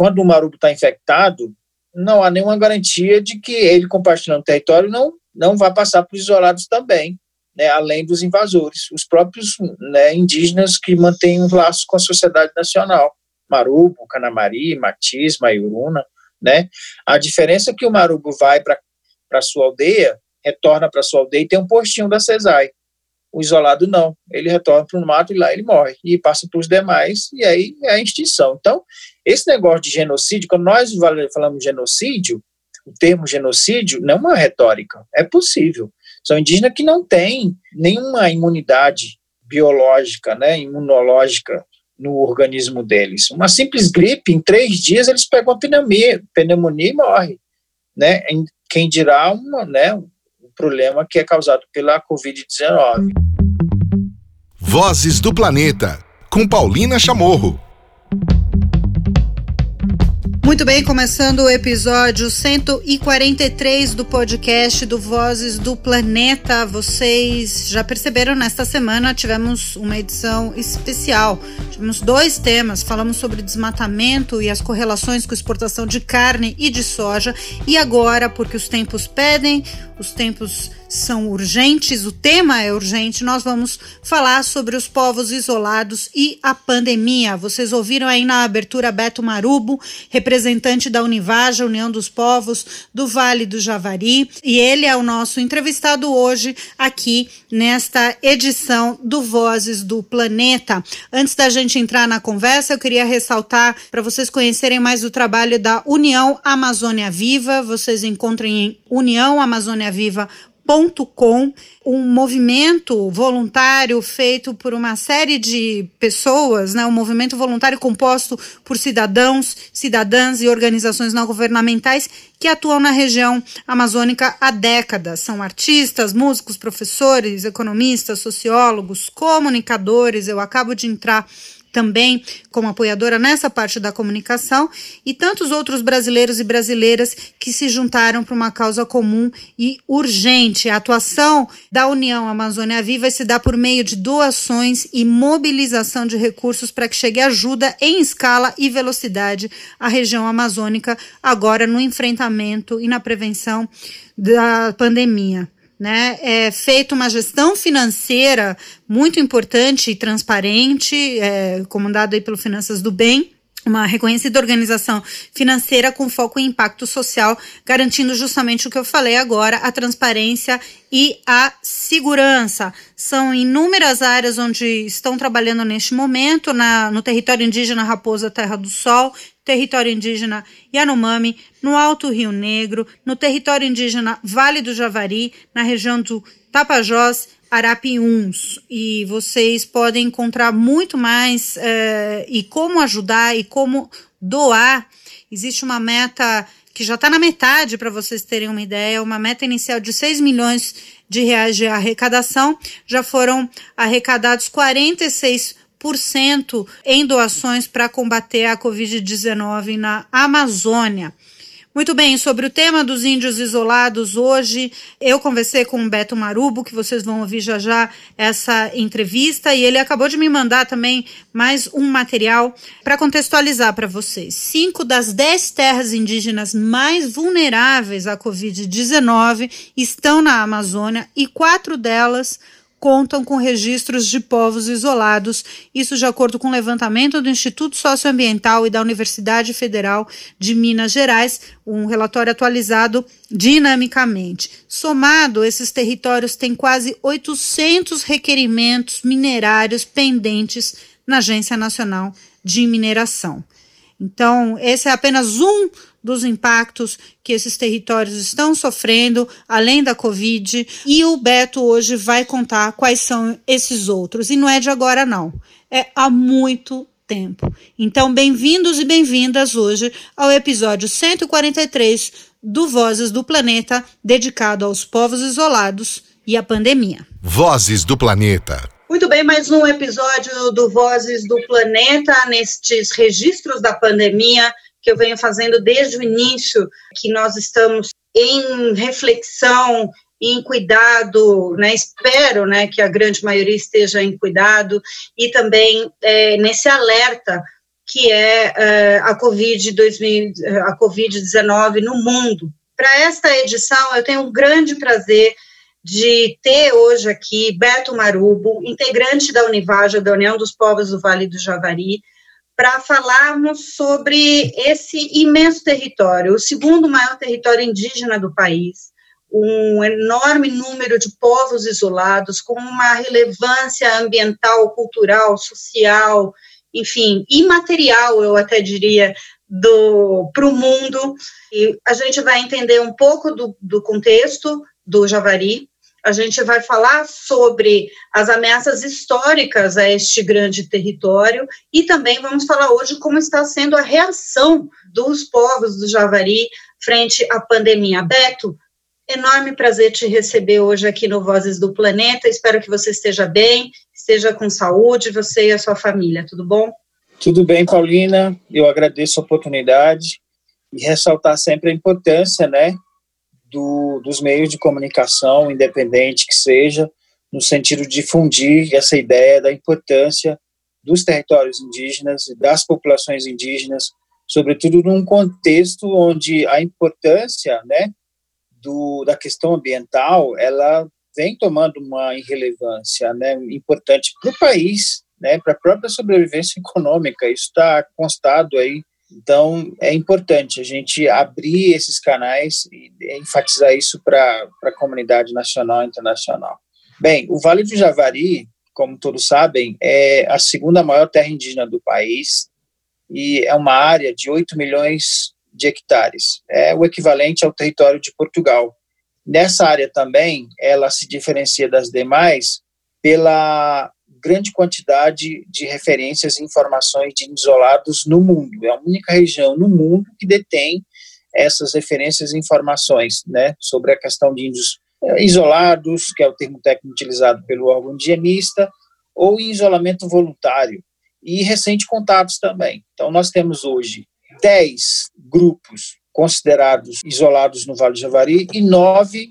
quando o marubo está infectado, não há nenhuma garantia de que ele, compartilhando o território, não, não vai passar para os isolados também, né, além dos invasores, os próprios né, indígenas que mantêm um laço com a sociedade nacional, Marubo, Canamari, Matiz, Maiuruna, né? A diferença é que o Marubo vai para a sua aldeia, retorna para sua aldeia e tem um postinho da CESAI. O isolado não, ele retorna para o mato e lá ele morre, e passa para os demais, e aí é a extinção. Então, esse negócio de genocídio, quando nós falamos genocídio, o termo genocídio não é uma retórica, é possível. São indígenas que não têm nenhuma imunidade biológica, né, imunológica no organismo deles. Uma simples gripe, em três dias eles pegam a pneumonia, pneumonia e morrem. Né? Quem dirá uma, né, problema que é causado pela Covid-19. Vozes do Planeta, com Paulina Chamorro. Muito bem, começando o episódio 143 do podcast do Vozes do Planeta. Vocês já perceberam, nesta semana tivemos uma edição especial. Tivemos dois temas, falamos sobre desmatamento e as correlações com exportação de carne e de soja. E agora, porque os tempos pedem, os tempos são urgentes, o tema é urgente, nós vamos falar sobre os povos isolados e a pandemia. Vocês ouviram aí na abertura Beto Marubo, representante da Univaja, União dos Povos do Vale do Javari, e ele é o nosso entrevistado hoje aqui nesta edição do Vozes do Planeta. Antes da gente entrar na conversa, eu queria ressaltar para vocês conhecerem mais o trabalho da União Amazônia Viva. Vocês encontram em uniãoamazoniaviva.com com um movimento voluntário feito por uma série de pessoas, né, um movimento voluntário composto por cidadãos, cidadãs e organizações não governamentais que atuam na região amazônica há décadas. São artistas, músicos, professores, economistas, sociólogos, comunicadores. Eu acabo de entrar também como apoiadora nessa parte da comunicação, e tantos outros brasileiros e brasileiras que se juntaram para uma causa comum e urgente. A atuação da União Amazônia Viva se dá por meio de doações e mobilização de recursos para que chegue ajuda em escala e velocidade à região amazônica, agora no enfrentamento e na prevenção da pandemia né, é feita uma gestão financeira muito importante e transparente, é, comandada aí pelo Finanças do Bem, uma reconhecida organização financeira com foco em impacto social, garantindo justamente o que eu falei agora, a transparência e a segurança. São inúmeras áreas onde estão trabalhando neste momento, na, no território indígena Raposa Terra do Sol, território indígena Yanomami, no Alto Rio Negro, no território indígena Vale do Javari, na região do Tapajós, Arapiuns. E vocês podem encontrar muito mais é, e como ajudar e como doar. Existe uma meta que já está na metade, para vocês terem uma ideia, uma meta inicial de 6 milhões de reais de arrecadação. Já foram arrecadados 46 em doações para combater a Covid-19 na Amazônia. Muito bem, sobre o tema dos índios isolados, hoje eu conversei com o Beto Marubo, que vocês vão ouvir já já essa entrevista, e ele acabou de me mandar também mais um material para contextualizar para vocês. Cinco das dez terras indígenas mais vulneráveis à Covid-19 estão na Amazônia e quatro delas contam com registros de povos isolados, isso de acordo com o levantamento do Instituto Socioambiental e da Universidade Federal de Minas Gerais, um relatório atualizado dinamicamente. Somado, esses territórios têm quase 800 requerimentos minerários pendentes na Agência Nacional de Mineração. Então, esse é apenas um dos impactos que esses territórios estão sofrendo, além da Covid, e o Beto hoje vai contar quais são esses outros. E não é de agora, não. É há muito tempo. Então, bem-vindos e bem-vindas hoje ao episódio 143 do Vozes do Planeta, dedicado aos povos isolados e à pandemia. Vozes do Planeta. Muito bem, mais um episódio do Vozes do Planeta, nestes registros da pandemia que eu venho fazendo desde o início, que nós estamos em reflexão, em cuidado, né? Espero, né, que a grande maioria esteja em cuidado e também é, nesse alerta que é uh, a Covid-19 a COVID no mundo. Para esta edição, eu tenho um grande prazer de ter hoje aqui Beto Marubo, integrante da Univaja, da União dos Povos do Vale do Javari, para falarmos sobre esse imenso território, o segundo maior território indígena do país, um enorme número de povos isolados, com uma relevância ambiental, cultural, social, enfim, imaterial, eu até diria, para o mundo. E a gente vai entender um pouco do, do contexto do Javari, a gente vai falar sobre as ameaças históricas a este grande território e também vamos falar hoje como está sendo a reação dos povos do Javari frente à pandemia. Beto, enorme prazer te receber hoje aqui no Vozes do Planeta. Espero que você esteja bem, esteja com saúde, você e a sua família, tudo bom? Tudo bem, Paulina. Eu agradeço a oportunidade e ressaltar sempre a importância, né, do, dos meios de comunicação, independente que seja, no sentido de difundir essa ideia da importância dos territórios indígenas e das populações indígenas, sobretudo num contexto onde a importância, né, do, da questão ambiental, ela vem tomando uma irrelevância, né, importante para o país, né, para a própria sobrevivência econômica. Isso está constado aí então, é importante a gente abrir esses canais e enfatizar isso para a comunidade nacional e internacional. Bem, o Vale do Javari, como todos sabem, é a segunda maior terra indígena do país e é uma área de 8 milhões de hectares. É o equivalente ao território de Portugal. Nessa área também, ela se diferencia das demais pela grande quantidade de referências e informações de isolados no mundo. É a única região no mundo que detém essas referências e informações né, sobre a questão de índios eh, isolados, que é o termo técnico utilizado pelo órgão indigenista, ou em isolamento voluntário, e recente contatos também. Então, nós temos hoje 10 grupos considerados isolados no Vale do Javari e nove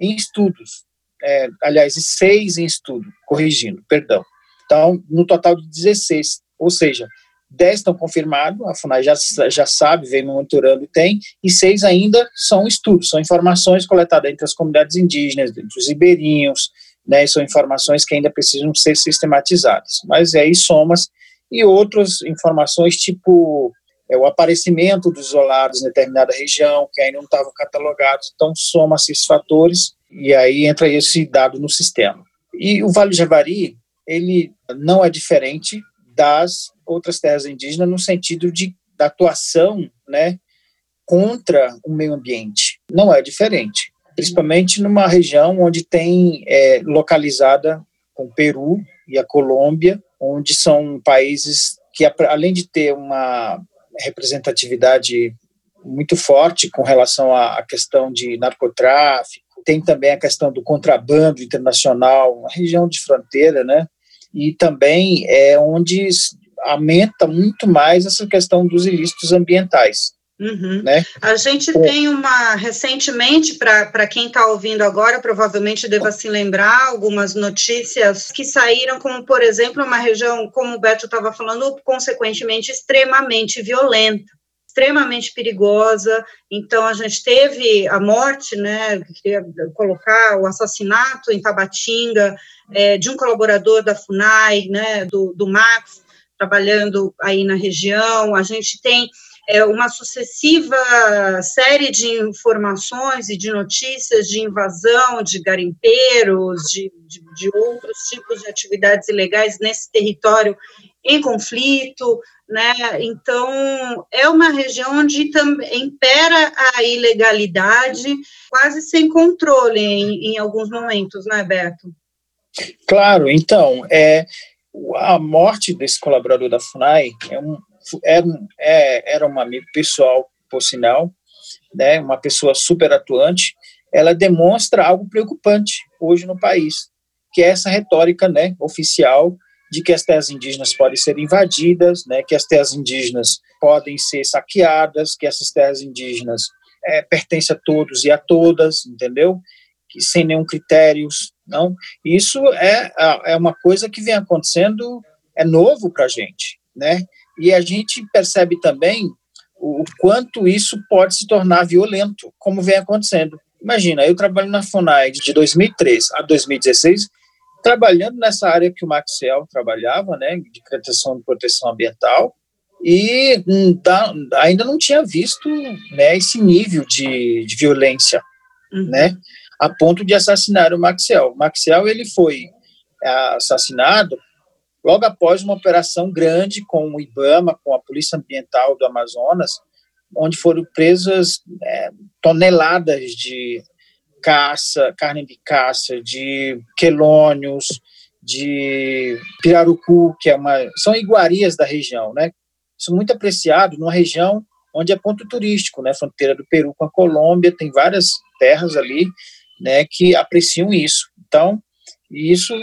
em estudos é, aliás, seis em estudo, corrigindo, perdão. Então, no total de 16, ou seja, 10 estão confirmados, a FUNAI já, já sabe, vem monitorando e tem, e seis ainda são estudos, são informações coletadas entre as comunidades indígenas, entre os ribeirinhos, né, são informações que ainda precisam ser sistematizadas. Mas aí somas e outras informações, tipo é, o aparecimento dos isolados em determinada região, que ainda não estavam catalogados, então soma-se esses fatores e aí entra esse dado no sistema. E o Vale do Javari, ele não é diferente das outras terras indígenas no sentido de da atuação, né, contra o meio ambiente. Não é diferente, principalmente numa região onde tem é, localizada com o Peru e a Colômbia, onde são países que além de ter uma representatividade muito forte com relação à questão de narcotráfico tem também a questão do contrabando internacional, uma região de fronteira, né? E também é onde aumenta muito mais essa questão dos ilícitos ambientais. Uhum. Né? A gente é. tem uma, recentemente, para quem está ouvindo agora, provavelmente deva se lembrar, algumas notícias que saíram, como, por exemplo, uma região, como o Beto estava falando, consequentemente extremamente violenta extremamente perigosa. Então, a gente teve a morte, né, queria colocar o assassinato em Tabatinga é, de um colaborador da FUNAI, né, do, do Max, trabalhando aí na região. A gente tem é, uma sucessiva série de informações e de notícias de invasão de garimpeiros, de, de, de outros tipos de atividades ilegais nesse território em conflito, né? Então, é uma região onde impera a ilegalidade, quase sem controle em, em alguns momentos, né, Beto? Claro, então, é, a morte desse colaborador da FUNAI é um, era, é, era um amigo pessoal, por sinal, né, uma pessoa super atuante, ela demonstra algo preocupante hoje no país, que é essa retórica né, oficial de que as terras indígenas podem ser invadidas, né, que as terras indígenas podem ser saqueadas, que essas terras indígenas é, pertencem a todos e a todas, entendeu? Que sem nenhum critérios, não. Isso é, é uma coisa que vem acontecendo, é novo para a gente, né? E a gente percebe também o quanto isso pode se tornar violento, como vem acontecendo. Imagina, eu trabalho na FUNAI de 2003 a 2016, trabalhando nessa área que o Maxwell trabalhava, né, de proteção, proteção ambiental, e ainda não tinha visto né, esse nível de, de violência, uhum. né, a ponto de assassinar o Maxwell. O Maxwell ele foi é, assassinado logo após uma operação grande com o IBAMA, com a Polícia Ambiental do Amazonas, onde foram presas é, toneladas de caça, carne de caça, de quelônios, de pirarucu, que é uma, são iguarias da região, né? Isso muito apreciado numa região onde é ponto turístico, né? Fronteira do Peru com a Colômbia, tem várias terras ali, né, que apreciam isso. Então, isso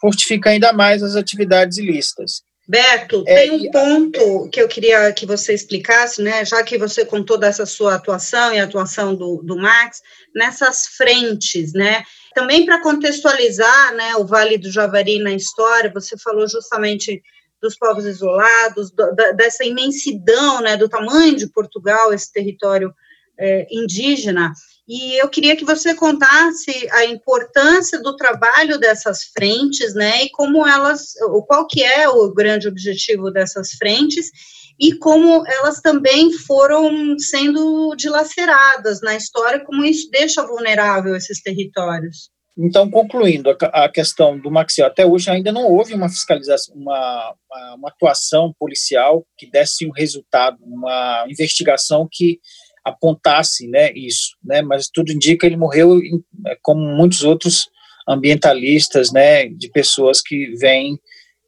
fortifica ainda mais as atividades ilícitas. Beto, é, tem um ponto que eu queria que você explicasse, né, já que você contou dessa sua atuação e a atuação do, do Max, nessas frentes, né, também para contextualizar, né, o Vale do Javari na história, você falou justamente dos povos isolados, do, da, dessa imensidão, né, do tamanho de Portugal, esse território é, indígena, e eu queria que você contasse a importância do trabalho dessas frentes, né, e como elas, qual que é o grande objetivo dessas frentes, e como elas também foram sendo dilaceradas na história, como isso deixa vulnerável esses territórios. Então, concluindo a, questão do Maxiel, até hoje ainda não houve uma fiscalização, uma, uma atuação policial que desse um resultado, uma investigação que apontasse né, isso, né, mas tudo indica que ele morreu é, como muitos outros ambientalistas, né, de pessoas que vêm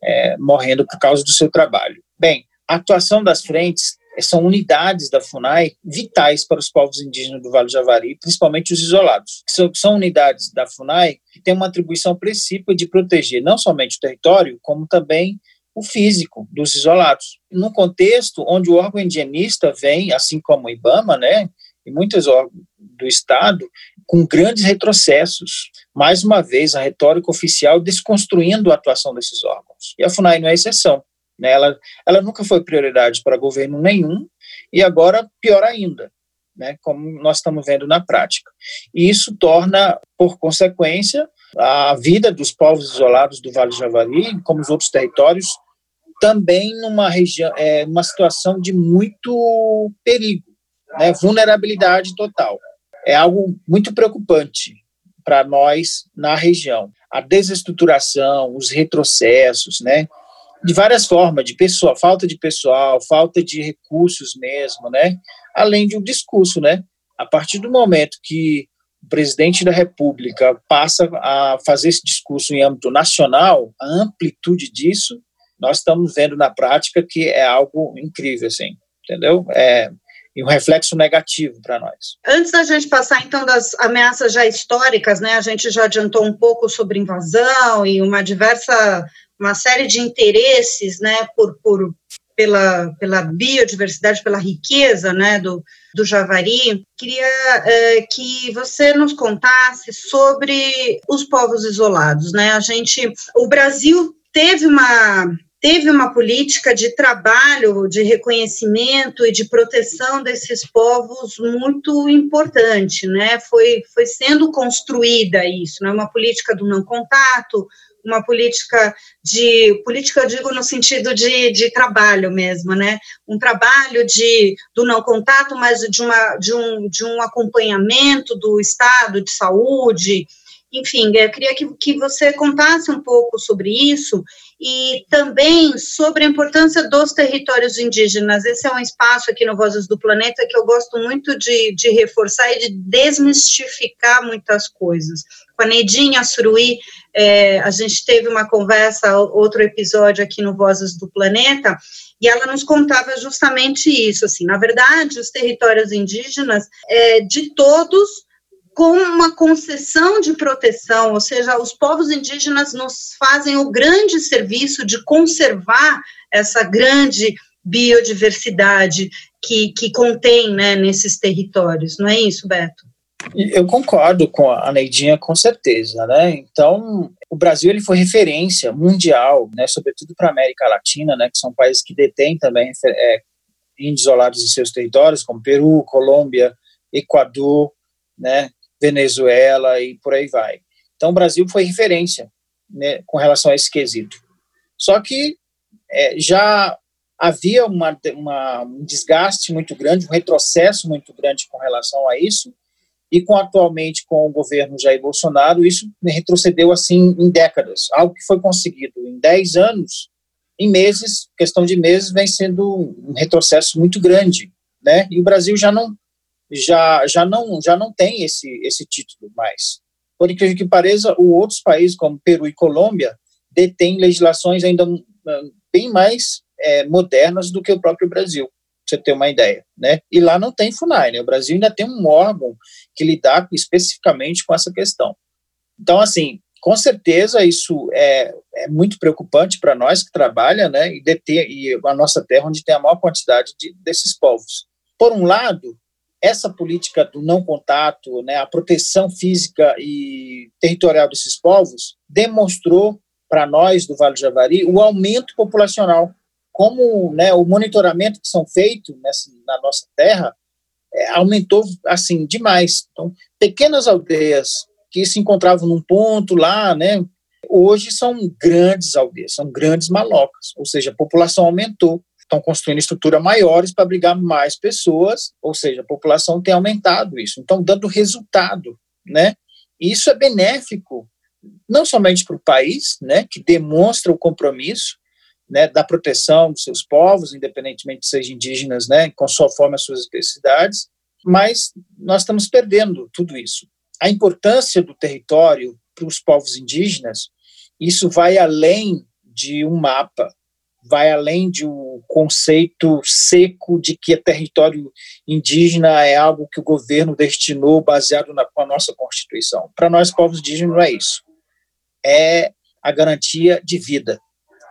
é, morrendo por causa do seu trabalho. Bem, a atuação das frentes são unidades da FUNAI vitais para os povos indígenas do Vale do Javari, principalmente os isolados. São, são unidades da FUNAI que têm uma atribuição principal de proteger não somente o território, como também o físico dos isolados. Num contexto onde o órgão indigenista vem, assim como o IBAMA, né, e muitos órgãos do Estado, com grandes retrocessos. Mais uma vez, a retórica oficial desconstruindo a atuação desses órgãos. E a FUNAI não é exceção. Né? Ela, ela nunca foi prioridade para governo nenhum, e agora pior ainda. Né, como nós estamos vendo na prática. E isso torna, por consequência, a vida dos povos isolados do Vale do Javari, como os outros territórios, também numa região, é, uma situação de muito perigo, né, vulnerabilidade total. É algo muito preocupante para nós na região. A desestruturação, os retrocessos, né, de várias formas, de pessoal, falta de pessoal, falta de recursos mesmo, né, além de um discurso, né, a partir do momento que o presidente da República passa a fazer esse discurso em âmbito nacional, a amplitude disso nós estamos vendo na prática que é algo incrível, assim, entendeu? É, e um reflexo negativo para nós. Antes da gente passar, então, das ameaças já históricas, né, a gente já adiantou um pouco sobre invasão e uma diversa, uma série de interesses, né, por, por pela, pela biodiversidade, pela riqueza, né, do, do Javari. Queria é, que você nos contasse sobre os povos isolados, né, a gente, o Brasil teve uma teve uma política de trabalho, de reconhecimento e de proteção desses povos muito importante, né? Foi, foi sendo construída isso, né? Uma política do não contato, uma política de política eu digo no sentido de, de trabalho mesmo, né? Um trabalho de do não contato, mas de uma de um, de um acompanhamento do estado de saúde, enfim, eu queria que, que você contasse um pouco sobre isso e também sobre a importância dos territórios indígenas. Esse é um espaço aqui no Vozes do Planeta que eu gosto muito de, de reforçar e de desmistificar muitas coisas. Com a Nedinha Suruí, é, a gente teve uma conversa, outro episódio aqui no Vozes do Planeta, e ela nos contava justamente isso, assim, na verdade, os territórios indígenas, é, de todos, com uma concessão de proteção, ou seja, os povos indígenas nos fazem o grande serviço de conservar essa grande biodiversidade que, que contém né, nesses territórios, não é isso, Beto? Eu concordo com a Neidinha, com certeza, né? Então, o Brasil ele foi referência mundial, né, sobretudo para a América Latina, né, que são países que detêm também é, índios isolados em seus territórios, como Peru, Colômbia, Equador, né, Venezuela e por aí vai. Então, o Brasil foi referência né, com relação a esse quesito. Só que é, já havia uma, uma, um desgaste muito grande, um retrocesso muito grande com relação a isso, e com atualmente com o governo Jair Bolsonaro, isso retrocedeu assim em décadas. Algo que foi conseguido em 10 anos, em meses, questão de meses, vem sendo um retrocesso muito grande, né? E o Brasil já não já já não já não tem esse esse título mais. Por incrível que pareça, outros países como Peru e Colômbia detêm legislações ainda bem mais é, modernas do que o próprio Brasil você ter uma ideia, né? E lá não tem FUNAI, né? O Brasil ainda tem um órgão que lidar especificamente com essa questão. Então, assim, com certeza isso é, é muito preocupante para nós que trabalha, né? E, deter, e a nossa terra onde tem a maior quantidade de, desses povos. Por um lado, essa política do não contato, né, a proteção física e territorial desses povos demonstrou para nós do Vale do Javari o aumento populacional como né, o monitoramento que são feitos nessa, na nossa terra é, aumentou assim demais. Então, pequenas aldeias que se encontravam num ponto lá, né, hoje são grandes aldeias, são grandes malocas, ou seja, a população aumentou. Estão construindo estruturas maiores para abrigar mais pessoas, ou seja, a população tem aumentado isso. Então, dando resultado, né? Isso é benéfico, não somente para o país, né, que demonstra o compromisso, né, da proteção dos seus povos, independentemente de sejam indígenas, né, conforme as suas especificidades, mas nós estamos perdendo tudo isso. A importância do território para os povos indígenas, isso vai além de um mapa, vai além de um conceito seco de que território indígena é algo que o governo destinou baseado na com a nossa Constituição. Para nós, povos indígenas, não é isso. É a garantia de vida,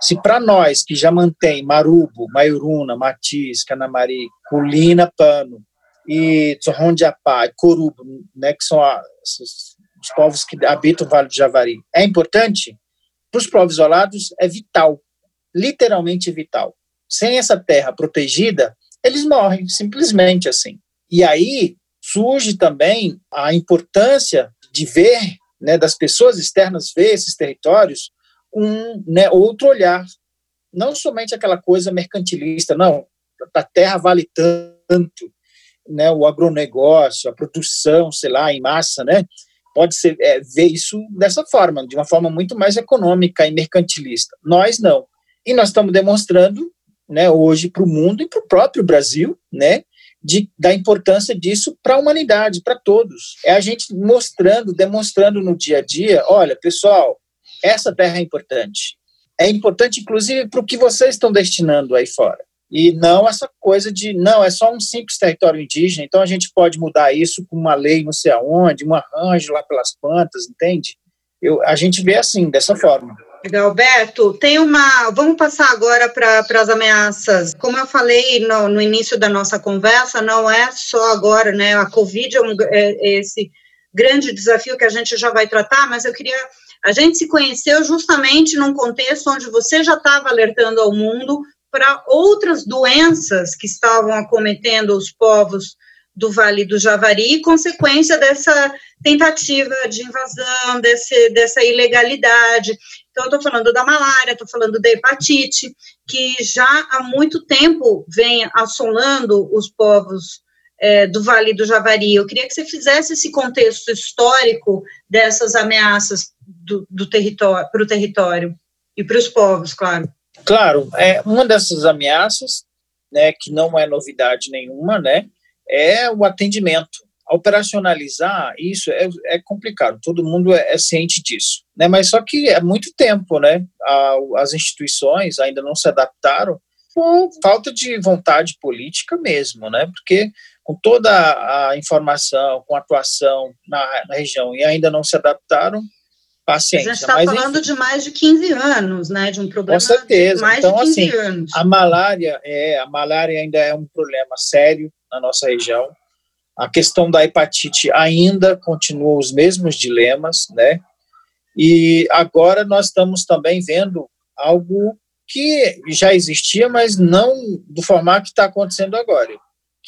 se para nós, que já mantém Marubo, Maiuruna, Matiz, Canamari, Culina, Pano e Tsorrondiapá e Corubo, né, que são a, os povos que habitam o Vale do Javari, é importante, para os povos isolados é vital, literalmente vital. Sem essa terra protegida, eles morrem, simplesmente assim. E aí surge também a importância de ver, né, das pessoas externas ver esses territórios um né, outro olhar, não somente aquela coisa mercantilista, não, a terra vale tanto, né, o agronegócio, a produção, sei lá, em massa, né, pode ser é, ver isso dessa forma, de uma forma muito mais econômica e mercantilista. Nós não. E nós estamos demonstrando, né, hoje para o mundo e para o próprio Brasil, né, de, da importância disso para a humanidade, para todos. É a gente mostrando, demonstrando no dia a dia, olha, pessoal, essa terra é importante. É importante, inclusive, para o que vocês estão destinando aí fora. E não essa coisa de, não, é só um simples território indígena, então a gente pode mudar isso com uma lei não sei aonde, um arranjo lá pelas plantas, entende? Eu, a gente vê assim, dessa forma. Legal, Beto, tem uma. Vamos passar agora para as ameaças. Como eu falei no, no, início da nossa conversa, não é só agora, né? A Covid é, um, é esse grande desafio que a gente já vai tratar, mas eu queria a gente se conheceu justamente num contexto onde você já estava alertando ao mundo para outras doenças que estavam acometendo os povos do Vale do Javari, consequência dessa tentativa de invasão, desse, dessa ilegalidade. Então, eu estou falando da malária, estou falando da hepatite, que já há muito tempo vem assolando os povos é, do Vale do Javari. Eu queria que você fizesse esse contexto histórico dessas ameaças do, do território para o território e para os povos, claro. Claro, é uma dessas ameaças, né, que não é novidade nenhuma, né, é o atendimento. Operacionalizar isso é, é complicado, todo mundo é, é, ciente disso, né, mas só que é muito tempo, né, a, as instituições ainda não se adaptaram por falta de vontade política mesmo, né, porque com toda a informação, com a atuação na, na região e ainda não se adaptaram, paciência. A gente está falando enfim, de mais de 15 anos, né, de um problema com certeza. de mais então, de 15 assim, anos. A malária, é, a malária ainda é um problema sério na nossa região. A questão da hepatite ainda continua os mesmos dilemas, né? E agora nós estamos também vendo algo que já existia, mas não do formato que está acontecendo agora,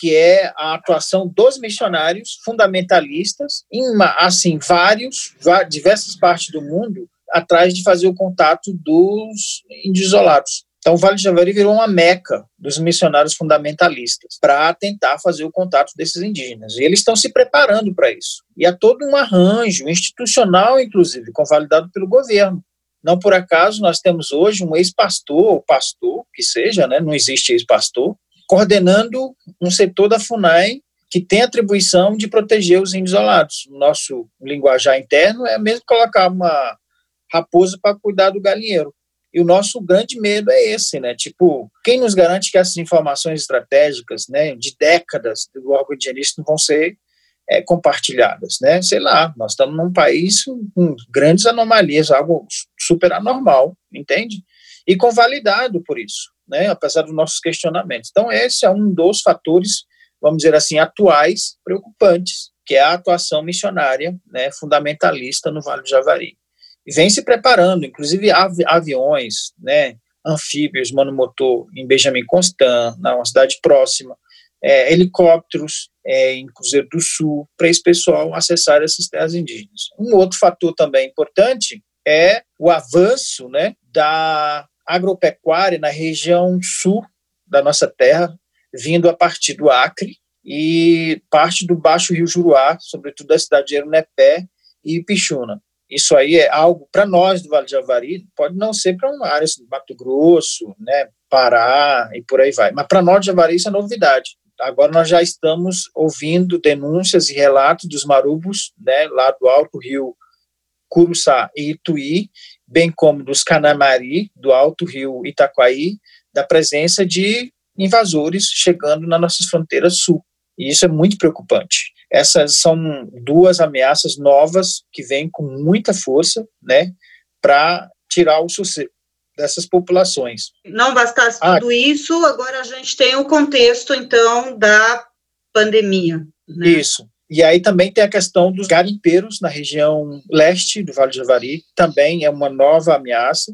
que é a atuação dos missionários fundamentalistas em assim vários diversas partes do mundo atrás de fazer o contato dos índios isolados. Então, o Vale do Javari virou uma meca dos missionários fundamentalistas para tentar fazer o contato desses indígenas. E eles estão se preparando para isso. E há todo um arranjo institucional, inclusive, convalidado pelo governo. Não por acaso nós temos hoje um ex-pastor, ou pastor, que seja, né, não existe ex-pastor, coordenando um setor da FUNAI que tem atribuição de proteger os índios isolados. Nosso linguajar interno é mesmo colocar uma raposa para cuidar do galinheiro. E o nosso grande medo é esse, né? Tipo, quem nos garante que essas informações estratégicas, né, de décadas do órgão higienista não vão ser é, compartilhadas, né? Sei lá, nós estamos num país com grandes anomalias, algo super anormal, entende? E convalidado por isso, né? Apesar dos nossos questionamentos. Então, esse é um dos fatores, vamos dizer assim, atuais preocupantes, que é a atuação missionária, né, fundamentalista no Vale do Javari e vem se preparando, inclusive avi aviões, né, anfíbios, monomotor em Benjamin Constant, na uma cidade próxima, é, helicópteros é, em Cruzeiro do Sul, para esse pessoal acessar essas terras indígenas. Um outro fator também importante é o avanço né, da agropecuária na região sul da nossa terra, vindo a partir do Acre e parte do Baixo Rio Juruá, sobretudo da cidade de Erunepé e Pichuna. Isso aí é algo para nós do Vale de Javari, pode não ser para uma área do Mato Grosso, né, Pará e por aí vai, mas para nós de Javari isso é novidade. Agora nós já estamos ouvindo denúncias e relatos dos marubos, né, lá do Alto Rio Curuçá e Ituí, bem como dos Canamari, do Alto Rio Itaquaí, da presença de invasores chegando nas nossas fronteiras sul. E isso é muito preocupante. Essas são duas ameaças novas que vêm com muita força, né, para tirar o sossego dessas populações. Não bastasse ah, tudo isso, agora a gente tem o contexto, então, da pandemia. Né? Isso. E aí também tem a questão dos garimpeiros na região leste do Vale do Javari, também é uma nova ameaça,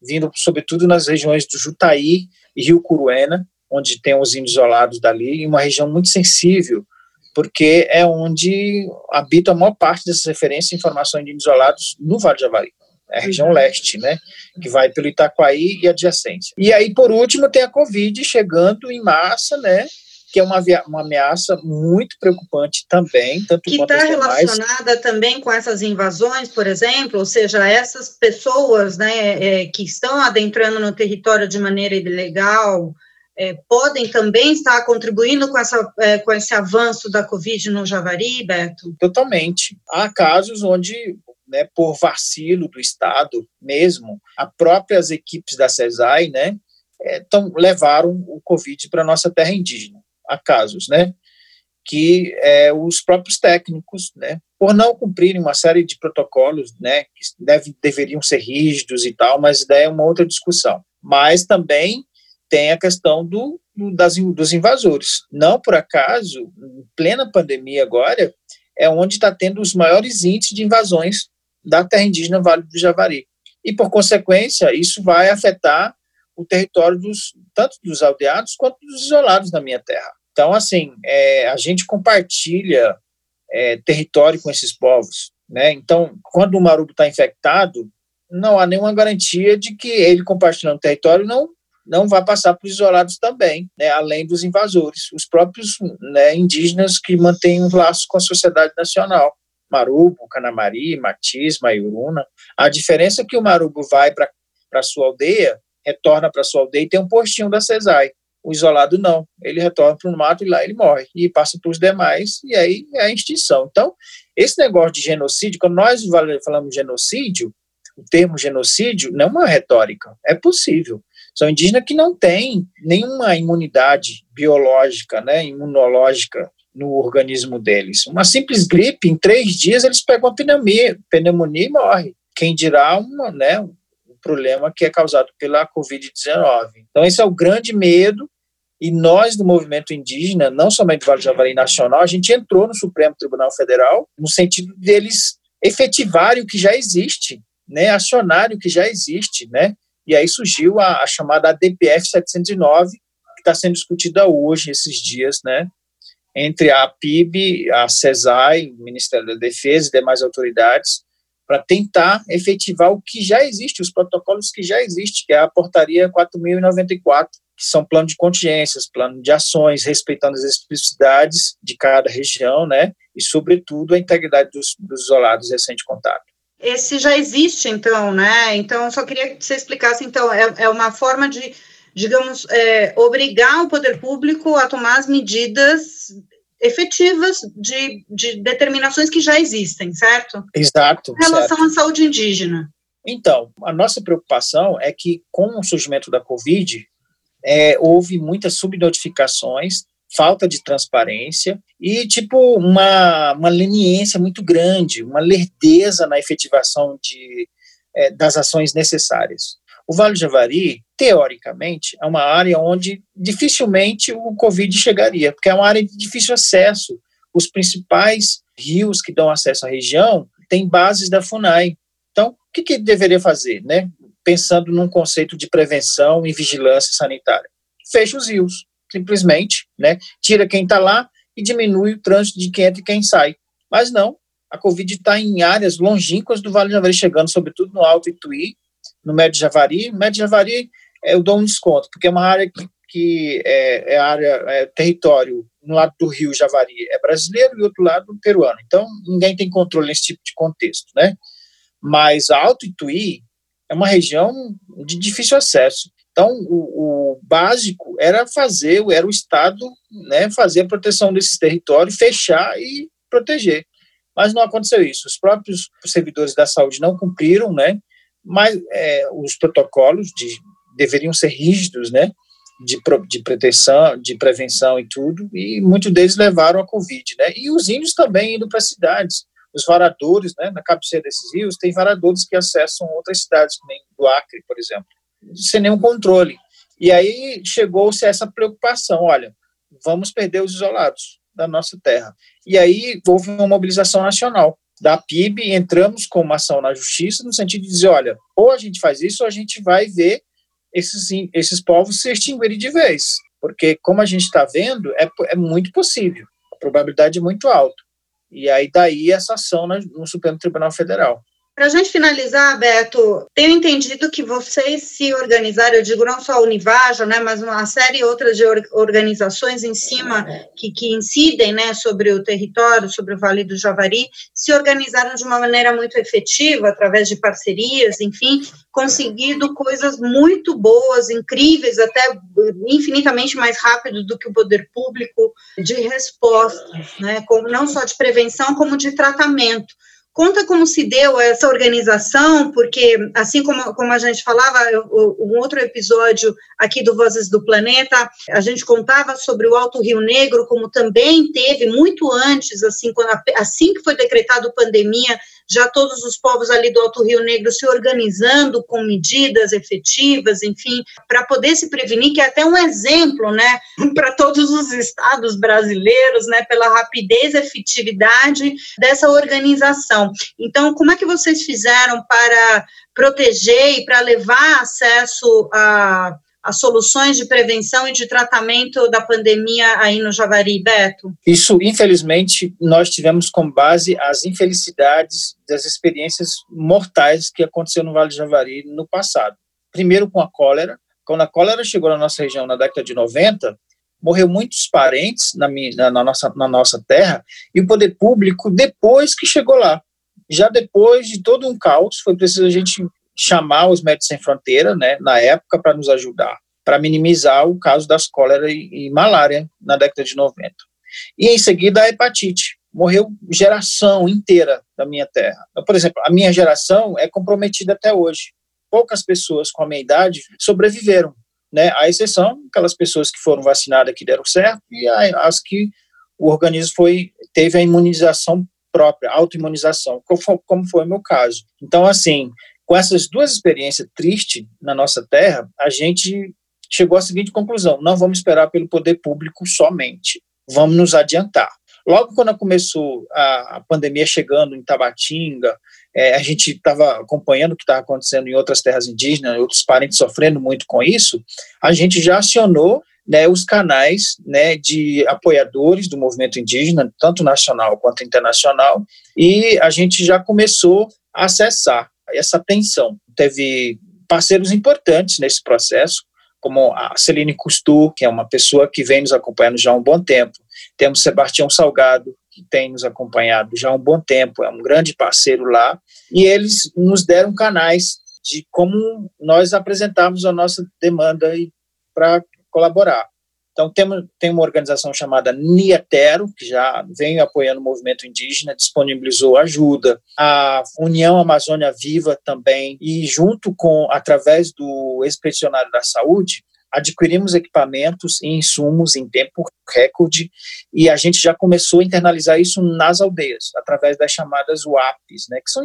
vindo sobretudo nas regiões do Jutaí e Rio Curuena, onde tem os índios isolados dali, em uma região muito sensível porque é onde habita a maior parte dessas referências e informações de isolados no Vale de Javari. É a região uhum. leste, né, que vai pelo Itaquaí e adjacência. E aí, por último, tem a Covid chegando em massa, né, que é uma, uma ameaça muito preocupante também, tanto que está relacionada também com essas invasões, por exemplo, ou seja, essas pessoas, né, é, que estão adentrando no território de maneira ilegal, é, podem também estar contribuindo com, essa, é, com esse avanço da Covid no Javari, Beto? Totalmente. Há casos onde, né, por vacilo do Estado mesmo, as próprias equipes da CESAI, né, é, tão, levaram o Covid para a nossa terra indígena. Há casos, né, que é, os próprios técnicos, né, por não cumprirem uma série de protocolos, né, que deve, deveriam ser rígidos e tal, mas daí é uma outra discussão. Mas também tem a questão do, das, dos invasores. Não por acaso, em plena pandemia agora, é onde está tendo os maiores índices de invasões da terra indígena Vale do Javari. E, por consequência, isso vai afetar o território dos, tanto dos aldeados quanto dos isolados na minha terra. Então, assim, é, a gente compartilha é, território com esses povos. Né? Então, quando o marubo está infectado, não há nenhuma garantia de que ele compartilhando território não não vai passar para os isolados também, né, além dos invasores, os próprios né, indígenas que mantêm um laço com a sociedade nacional. Marubo, Canamari, Matiz, Maiuruna. A diferença é que o Marubo vai para a sua aldeia, retorna para a sua aldeia e tem um postinho da CESAI. O isolado não, ele retorna para o mato e lá ele morre, e passa para os demais, e aí é a extinção. Então, esse negócio de genocídio, quando nós falamos genocídio, o termo genocídio não é uma retórica, é possível. São indígenas que não têm nenhuma imunidade biológica, né, imunológica no organismo deles. Uma simples gripe, em três dias eles pegam a pneumonia, pneumonia e morrem. Quem dirá uma, né, um problema que é causado pela Covid-19. Então, esse é o grande medo E nós, do movimento indígena, não somente do Vale do Javari Nacional, a gente entrou no Supremo Tribunal Federal no sentido deles efetivarem o que já existe, né, acionarem o que já existe, né, e aí surgiu a, a chamada ADPF 709, que está sendo discutida hoje, esses dias, né, entre a PIB, a CESAI, o Ministério da Defesa e demais autoridades, para tentar efetivar o que já existe, os protocolos que já existem, que é a portaria 4094, que são plano de contingências, plano de ações, respeitando as especificidades de cada região, né, e, sobretudo, a integridade dos, dos isolados recente contato. Esse já existe, então, né, então, só queria que você explicasse, então, é, é uma forma de, digamos, é, obrigar o poder público a tomar as medidas efetivas de, de determinações que já existem, certo? Exato. Em relação certo. à saúde indígena. Então, a nossa preocupação é que, com o surgimento da Covid, é, houve muitas subnotificações, falta de transparência e, tipo, uma, uma leniência muito grande, uma lerdeza na efetivação de, é, das ações necessárias. O Vale do Javari, teoricamente, é uma área onde dificilmente o Covid chegaria, porque é uma área de difícil acesso. Os principais rios que dão acesso à região têm bases da FUNAI. Então, o que, que deveria fazer, né? Pensando num conceito de prevenção e vigilância sanitária. Fecha os rios, simplesmente, né? Tira quem está lá e diminui o trânsito de quem entra e quem sai. Mas não, a Covid está em áreas longínquas do Vale do Javari, chegando sobretudo no Alto Ituí, no Médio Javari. Médio Javari eu dou um desconto, porque é uma área que, que é, é, área, é território no lado do rio Javari é brasileiro e outro lado peruano. Então, ninguém tem controle nesse tipo de contexto, né? Mas Alto Ituí é uma região de difícil acesso. Então, o, o, básico era fazer, era o Estado né, fazer a proteção desses territórios, fechar e proteger. Mas não aconteceu isso. Os próprios servidores da saúde não cumpriram, né? mas é, os protocolos de, deveriam ser rígidos, né, de, de proteção, de prevenção e tudo, e muitos deles levaram a Covid, né, e os índios também indo para as cidades, os varadores, né, na cabeceira desses rios, tem varadores que acessam outras cidades, como do Acre, por exemplo, sem nenhum controle. E aí chegou-se a essa preocupação, olha, vamos perder os isolados da nossa terra. E aí houve uma mobilização nacional da PIB, entramos com uma ação na justiça no sentido de dizer, olha, ou a gente faz isso ou a gente vai ver esses, esses povos se extinguirem de vez. Porque, como a gente está vendo, é, é muito possível. A probabilidade é muito alta. E aí, daí, essa ação no Supremo Tribunal Federal. Para a gente finalizar, Beto, tenho entendido que vocês se organizaram, eu digo não só a Univaja, né, mas uma série outras de organizações em cima que, que incidem né, sobre o território, sobre o Vale do Javari, se organizaram de uma maneira muito efetiva, através de parcerias, enfim, conseguido coisas muito boas, incríveis, até infinitamente mais rápido do que o poder público, de respostas, né, como, não só de prevenção, como de tratamento. Conta como se deu essa organização, porque, assim como, como a gente falava, um outro episódio aqui do Vozes do Planeta, a gente contava sobre o Alto Rio Negro, como também teve muito antes, assim, quando, assim que foi decretado pandemia, já todos os povos ali do Alto Rio Negro se organizando com medidas efetivas, enfim, para poder se prevenir, que é até um exemplo, né, para todos os estados brasileiros, né, pela rapidez e efetividade dessa organização. Então, como é que vocês fizeram para proteger e para levar acesso a as soluções de prevenção e de tratamento da pandemia aí no Javari, Beto? Isso, infelizmente, nós tivemos como base as infelicidades das experiências mortais que aconteceu no Vale do Javari no passado. Primeiro com a cólera. Quando a cólera chegou na nossa região na década de 90, morreu muitos parentes na, minha, na, nossa, na nossa terra, e o poder público, depois que chegou lá, já depois de todo um caos, foi preciso a gente chamar os Médicos Sem Fronteira, né, na época, para nos ajudar, para minimizar o caso das cólera e, e, malária na década de 90. E em seguida a hepatite. Morreu geração inteira da minha terra. Então, por exemplo, a minha geração é comprometida até hoje. Poucas pessoas com a minha idade sobreviveram, né? À exceção aquelas pessoas que foram vacinadas que deram certo e as que o organismo foi teve a imunização própria, autoimunização, como foi o meu caso. Então, assim, com essas duas experiências tristes na nossa terra, a gente chegou à seguinte conclusão: não vamos esperar pelo poder público somente, vamos nos adiantar. Logo quando começou a, pandemia chegando em Tabatinga, é, a gente estava acompanhando o que estava acontecendo em outras terras indígenas, outros parentes sofrendo muito com isso, a gente já acionou né, os canais né, de apoiadores do movimento indígena, tanto nacional quanto internacional, e a gente já começou a acessar essa tensão. Teve parceiros importantes nesse processo, como a Celine Custur, que é uma pessoa que vem nos acompanhando já há um bom tempo. Temos Sebastião Salgado, que tem nos acompanhado já há um bom tempo, é um grande parceiro lá, e eles nos deram canais de como nós apresentarmos a nossa demanda para colaborar. Então, tem, tem uma organização chamada Nietero, que já vem apoiando o movimento indígena, disponibilizou ajuda. A União Amazônia Viva também, e junto com, através do Expedicionário da Saúde, adquirimos equipamentos e insumos em tempo recorde. E a gente já começou a internalizar isso nas aldeias, através das chamadas UAPs, né, que são,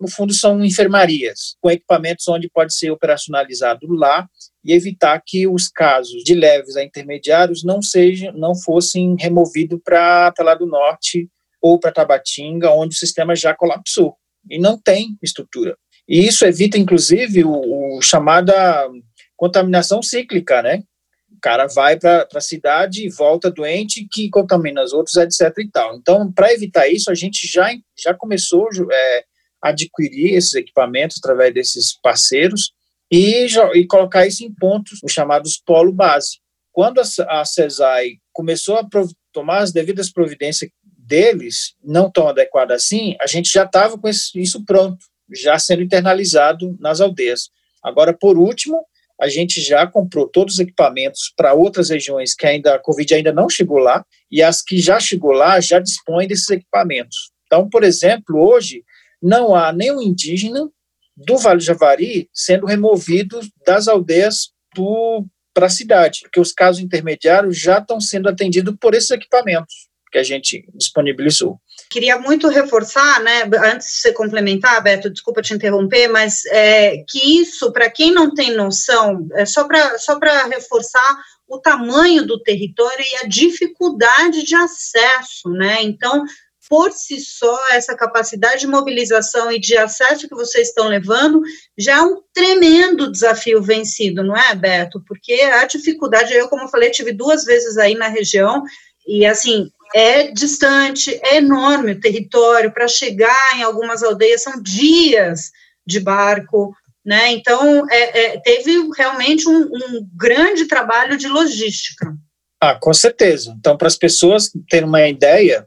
no, fundo, são enfermarias, com equipamentos onde pode ser operacionalizado lá e evitar que os casos de leves a intermediários não sejam, não fossem removidos para lá do norte ou para Tabatinga, onde o sistema já colapsou e não tem estrutura. E isso evita, inclusive, o, o chamada contaminação cíclica, né? O cara vai para a cidade e volta doente, que contamina os outros, etc. e tal. Então, para evitar isso, a gente já, já começou é, adquirir esses equipamentos através desses parceiros e, e colocar isso em pontos, os chamados polo base. Quando a, a CESAI começou a tomar as devidas providências deles, não tão adequadas assim, a gente já estava com isso pronto, já sendo internalizado nas aldeias. Agora, por último, a gente já comprou todos os equipamentos para outras regiões que ainda a Covid ainda não chegou lá, e as que já chegou lá já dispõem desses equipamentos. Então, por exemplo, hoje não há nenhum indígena do Vale Javari sendo removido das aldeias para a cidade, porque os casos intermediários já estão sendo atendidos por esses equipamentos que a gente disponibilizou. Queria muito reforçar, né, antes de você complementar, Beto, desculpa te interromper, mas é, que isso, para quem não tem noção, é só para só reforçar o tamanho do território e a dificuldade de acesso, né? Então, por si só, essa capacidade de mobilização e de acesso que vocês estão levando já é um tremendo desafio vencido, não é, Beto? Porque a dificuldade, eu, como eu falei, tive duas vezes aí na região, e assim, é distante, é enorme o território, para chegar em algumas aldeias são dias de barco, né? Então, é, é, teve realmente um, um grande trabalho de logística. Ah, com certeza. Então, para as pessoas terem uma ideia,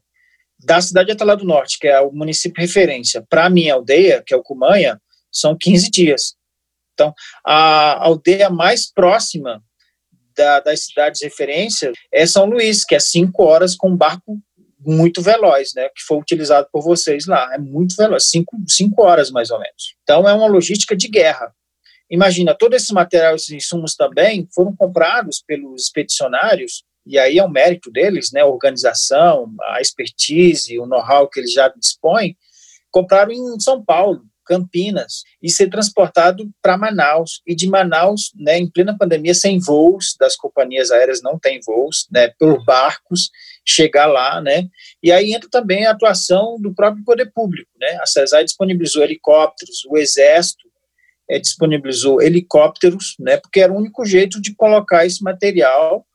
da cidade de Atalá do Norte, que é o município referência, para a minha aldeia, que é o Cumanha, são 15 dias. Então, a aldeia mais próxima da, das cidades de referência é São Luís, que é cinco horas com um barco muito veloz, né, que foi utilizado por vocês lá. É muito veloz, cinco, cinco horas mais ou menos. Então, é uma logística de guerra. Imagina, todo esse material, esses insumos também foram comprados pelos expedicionários e aí é um mérito deles, né, a organização, a expertise, o know-how que eles já dispõem, compraram em São Paulo, Campinas, e ser transportado para Manaus, e de Manaus, né, em plena pandemia, sem voos, das companhias aéreas não tem voos, né, por barcos, chegar lá, né, e aí entra também a atuação do próprio poder público, né, a CESAR disponibilizou helicópteros, o Exército é, disponibilizou helicópteros, né, porque era o único jeito de colocar esse material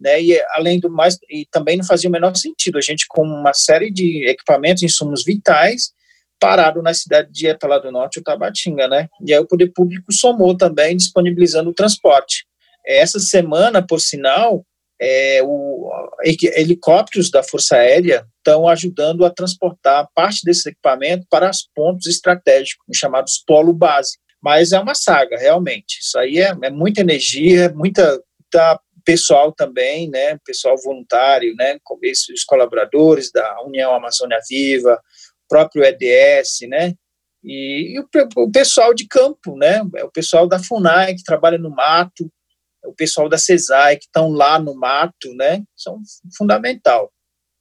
né, e além do mais, e também não fazia o menor sentido, a gente com uma série de equipamentos, insumos vitais, parado na cidade de Etalá do Norte, o Tabatinga, né, e aí o poder público somou também, disponibilizando o transporte. Essa semana, por sinal, é, o, helicópteros da Força Aérea estão ajudando a transportar parte desse equipamento para os pontos estratégicos, chamados polo base. Mas é uma saga, realmente. Isso aí é, é muita energia, muita, muita pessoal também, né, pessoal voluntário, né, os colaboradores da União Amazônia Viva, próprio EDS, né, e, e o, o, pessoal de campo, né, é o pessoal da FUNAI que trabalha no mato, o pessoal da CESAI que estão lá no mato, né, são fundamental.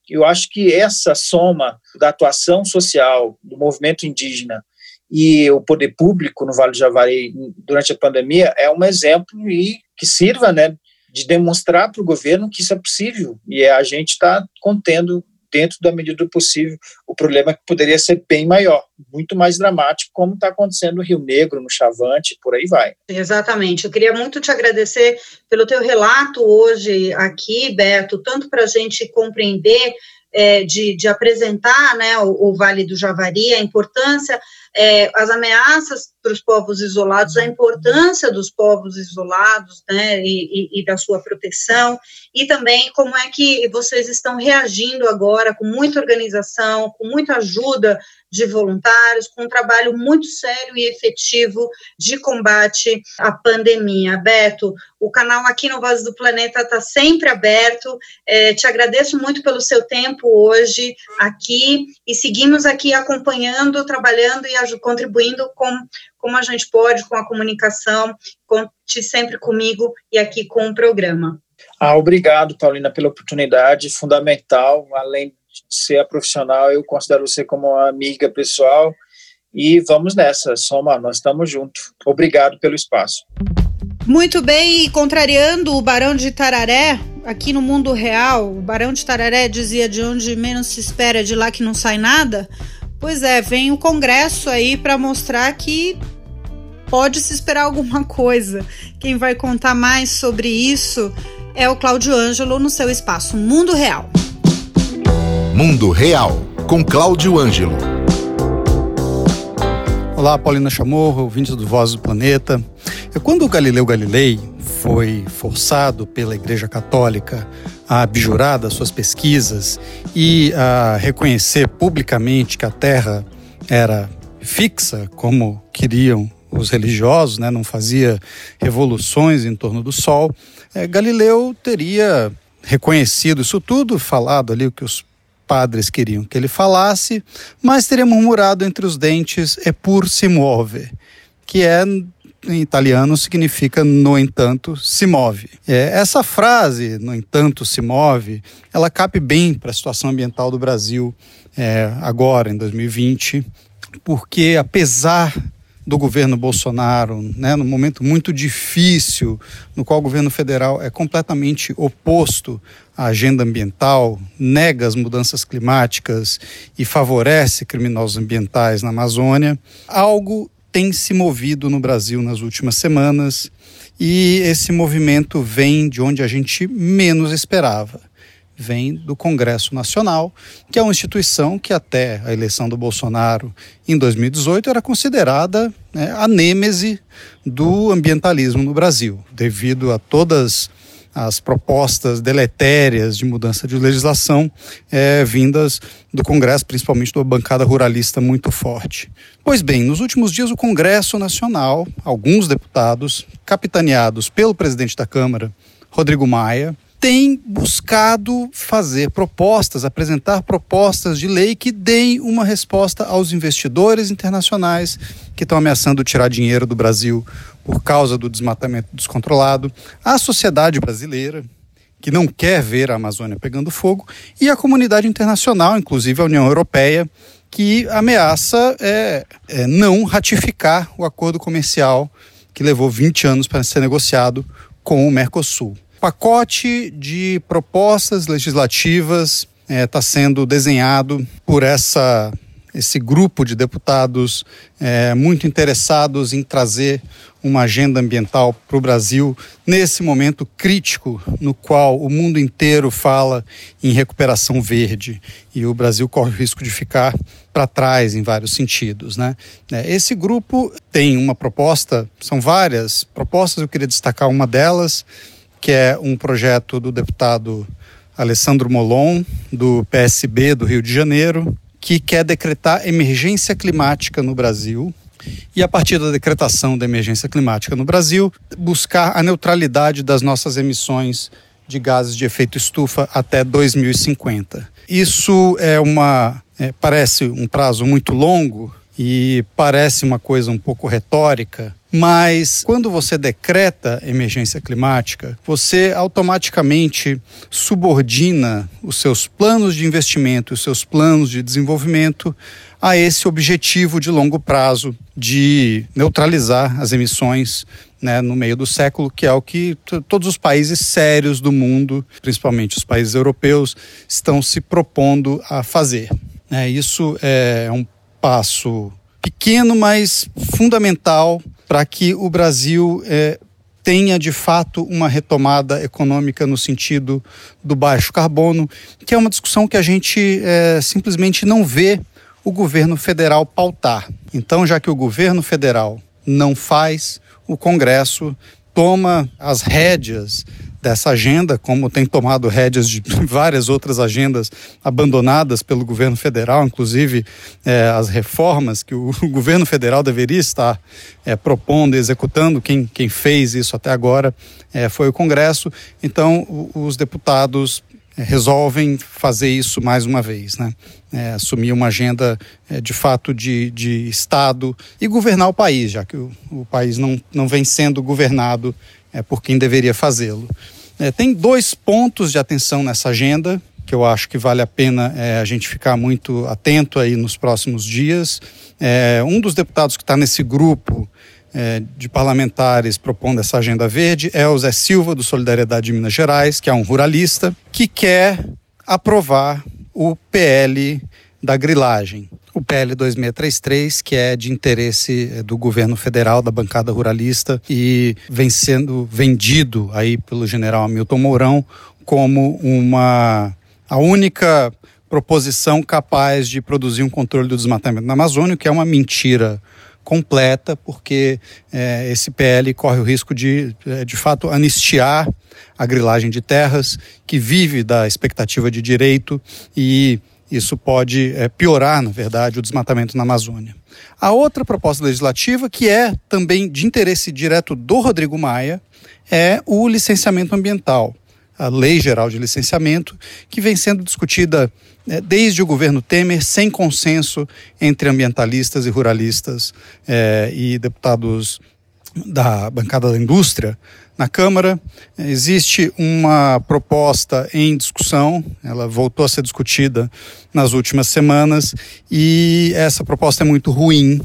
Eu acho que essa soma da atuação social do movimento indígena e o poder público no Vale do Javari durante a pandemia é um exemplo e que sirva, né, de demonstrar para o governo que isso é possível e a gente está contendo dentro da medida do possível o problema que poderia ser bem maior, muito mais dramático, como está acontecendo no Rio Negro, no Chavante, por aí vai. Exatamente. Eu queria muito te agradecer pelo teu relato hoje aqui, Beto, tanto para a gente compreender é, de, de, apresentar né, o, o, Vale do Javari, a importância, é, as ameaças para os povos isolados, a importância dos povos isolados né, e, e, e, da sua proteção, e também como é que vocês estão reagindo agora com muita organização, com muita ajuda de voluntários, com um trabalho muito sério e efetivo de combate à pandemia. Beto, o canal aqui no Voz do Planeta está sempre aberto. É, te agradeço muito pelo seu tempo hoje aqui e seguimos aqui acompanhando, trabalhando e contribuindo com como a gente pode com a comunicação. Conte sempre comigo e aqui com o programa. Ah, obrigado, Paulina, pela oportunidade fundamental. Além ser a profissional, eu considero você como uma amiga pessoal e vamos nessa, Soma, nós estamos juntos. Obrigado pelo espaço. Muito bem, e contrariando o Barão de Tararé, aqui no mundo real, o Barão de Tararé dizia de onde menos se espera, de lá que não sai nada. Pois é, vem o Congresso aí para mostrar que pode se esperar alguma coisa. Quem vai contar mais sobre isso é o Cláudio Ângelo no seu espaço Mundo Real. Mundo Real, com Cláudio Ângelo. Olá, Paulina Chamorro, ouvintes do Voz do Planeta. Quando o Galileu Galilei foi forçado pela Igreja Católica a abjurar das suas pesquisas e a reconhecer publicamente que a Terra era fixa, como queriam os religiosos, né, não fazia revoluções em torno do Sol, é, Galileu teria reconhecido isso tudo, falado ali o que os padres queriam que ele falasse, mas teria murmurado entre os dentes e pur si muove, que é em italiano significa no entanto se move. É, essa frase, no entanto se move, ela cabe bem para a situação ambiental do Brasil é, agora, em 2020, porque apesar do governo Bolsonaro, né, num momento muito difícil, no qual o governo federal é completamente oposto à agenda ambiental, nega as mudanças climáticas e favorece criminosos ambientais na Amazônia, algo tem se movido no Brasil nas últimas semanas e esse movimento vem de onde a gente menos esperava vem do Congresso Nacional, que é uma instituição que até a eleição do Bolsonaro em 2018 era considerada né, a nêmese do ambientalismo no Brasil, devido a todas as propostas deletérias de mudança de legislação é, vindas do Congresso, principalmente da bancada ruralista muito forte. Pois bem, nos últimos dias o Congresso Nacional, alguns deputados, capitaneados pelo presidente da Câmara, Rodrigo Maia, tem buscado fazer propostas, apresentar propostas de lei que deem uma resposta aos investidores internacionais que estão ameaçando tirar dinheiro do Brasil por causa do desmatamento descontrolado, à sociedade brasileira, que não quer ver a Amazônia pegando fogo, e a comunidade internacional, inclusive a União Europeia, que ameaça é, é não ratificar o acordo comercial que levou 20 anos para ser negociado com o Mercosul pacote de propostas legislativas está é, sendo desenhado por essa esse grupo de deputados é, muito interessados em trazer uma agenda ambiental para o Brasil nesse momento crítico no qual o mundo inteiro fala em recuperação verde e o Brasil corre o risco de ficar para trás em vários sentidos. Né? É, esse grupo tem uma proposta, são várias propostas, eu queria destacar uma delas que é um projeto do deputado Alessandro Molon, do PSB do Rio de Janeiro, que quer decretar emergência climática no Brasil e, a partir da decretação da emergência climática no Brasil, buscar a neutralidade das nossas emissões de gases de efeito estufa até 2050. Isso é uma é, parece um prazo muito longo e parece uma coisa um pouco retórica, mas quando você decreta emergência climática, você automaticamente subordina os seus planos de investimento, os seus planos de desenvolvimento a esse objetivo de longo prazo de neutralizar as emissões né, no meio do século, que é o que todos os países sérios do mundo, principalmente os países europeus, estão se propondo a fazer. É, isso é um passo pequeno, mas fundamental para que o Brasil é, tenha de fato uma retomada econômica no sentido do baixo carbono, que é uma discussão que a gente é, simplesmente não vê o governo federal pautar. Então, já que o governo federal não faz, o Congresso toma as rédeas dessa agenda, como tem tomado rédeas de várias outras agendas abandonadas pelo governo federal, inclusive é, as reformas que o, governo federal deveria estar é, propondo e executando. Quem, quem fez isso até agora é, foi o Congresso. Então, os deputados é, resolvem fazer isso mais uma vez, né? É, assumir uma agenda é, de fato de, de Estado e governar o país, já que o, o país não, não vem sendo governado é, por quem deveria fazê-lo. É, tem dois pontos de atenção nessa agenda que eu acho que vale a pena é, a gente ficar muito atento aí nos próximos dias. É, um dos deputados que está nesse grupo é, de parlamentares propondo essa agenda verde é o Zé Silva, do Solidariedade de Minas Gerais, que é um ruralista, que quer aprovar o PL da grilagem. O PL 2633, que é de interesse é, do governo federal, da bancada ruralista, e vem sendo vendido aí pelo general Hamilton Mourão como uma a única proposição capaz de produzir um controle do desmatamento na Amazônia, que é uma mentira completa, porque é, esse PL corre o risco de, é, de fato, anistiar a grilagem de terras, que vive da expectativa de direito e isso pode é, piorar, na verdade, o desmatamento na Amazônia. A outra proposta legislativa, que é também de interesse direto do Rodrigo Maia, é o licenciamento ambiental a Lei Geral de Licenciamento, que vem sendo discutida né, desde o governo Temer, sem consenso entre ambientalistas e ruralistas é, e deputados da bancada da indústria na Câmara. Existe uma proposta em discussão, ela voltou a ser discutida nas últimas semanas, e essa proposta é muito ruim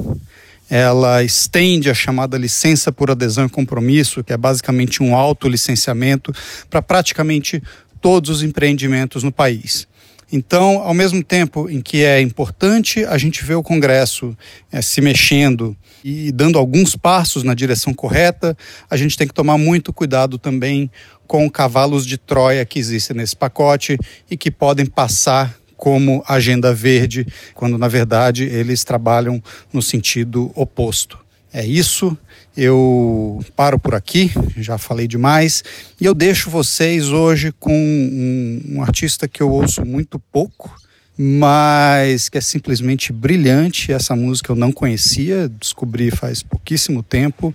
ela estende a chamada licença por adesão e compromisso, que é basicamente um autolicenciamento, para praticamente todos os empreendimentos no país. Então, ao mesmo tempo em que é importante a gente ver o Congresso é, se mexendo e dando alguns passos na direção correta, a gente tem que tomar muito cuidado também com cavalos de Troia que existem nesse pacote e que podem passar como agenda verde, quando na verdade eles trabalham no sentido oposto. É isso, eu paro por aqui, já falei demais, e eu deixo vocês hoje com um, um artista que eu ouço muito pouco, mas que é simplesmente brilhante. Essa música eu não conhecia, descobri faz pouquíssimo tempo.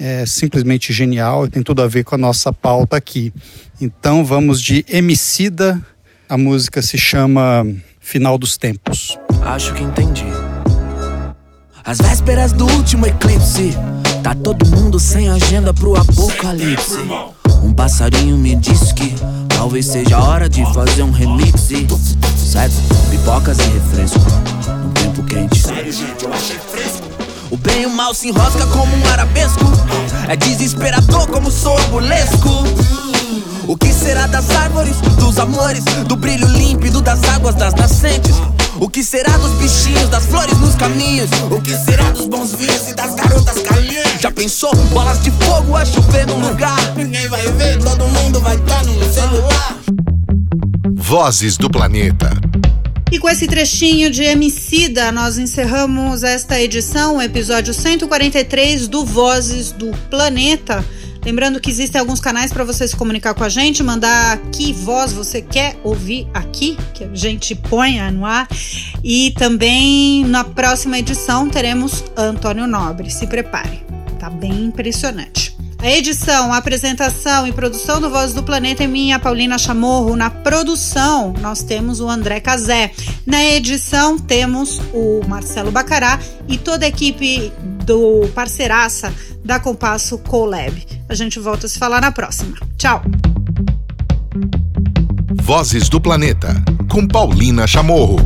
É simplesmente genial e tem tudo a ver com a nossa pauta aqui. Então vamos de Emicida a música se chama Final dos Tempos. Acho que entendi. As vésperas do último eclipse, tá todo mundo sem agenda pro apocalipse. Passarinho me disse que talvez seja a hora de fazer um remix. Certo? Pipocas e refresco, num tempo quente. O bem e o mal se enrosca como um arabesco. É desesperador como sou burlesco. O que será das árvores, dos amores, do brilho límpido das águas das nascentes? O que será dos bichinhos, das flores nos caminhos? O que será dos bons vinhos e das garotas calientes? Já pensou? Bolas de fogo a chover num lugar. Ninguém vai ver, todo mundo vai estar no celular. Vozes do Planeta. E com esse trechinho de Emicida, nós encerramos esta edição, o episódio 143 do Vozes do Planeta. Lembrando que existem alguns canais para você se comunicar com a gente, mandar que voz você quer ouvir aqui, que a gente ponha no ar. E também na próxima edição teremos Antônio Nobre. Se prepare, tá bem impressionante. A edição, a apresentação e produção do Voz do Planeta é minha, Paulina Chamorro. Na produção, nós temos o André Cazé. Na edição, temos o Marcelo Bacará e toda a equipe do Parceiraça da Compasso Colab. A gente volta a se falar na próxima. Tchau! Vozes do Planeta, com Paulina Chamorro.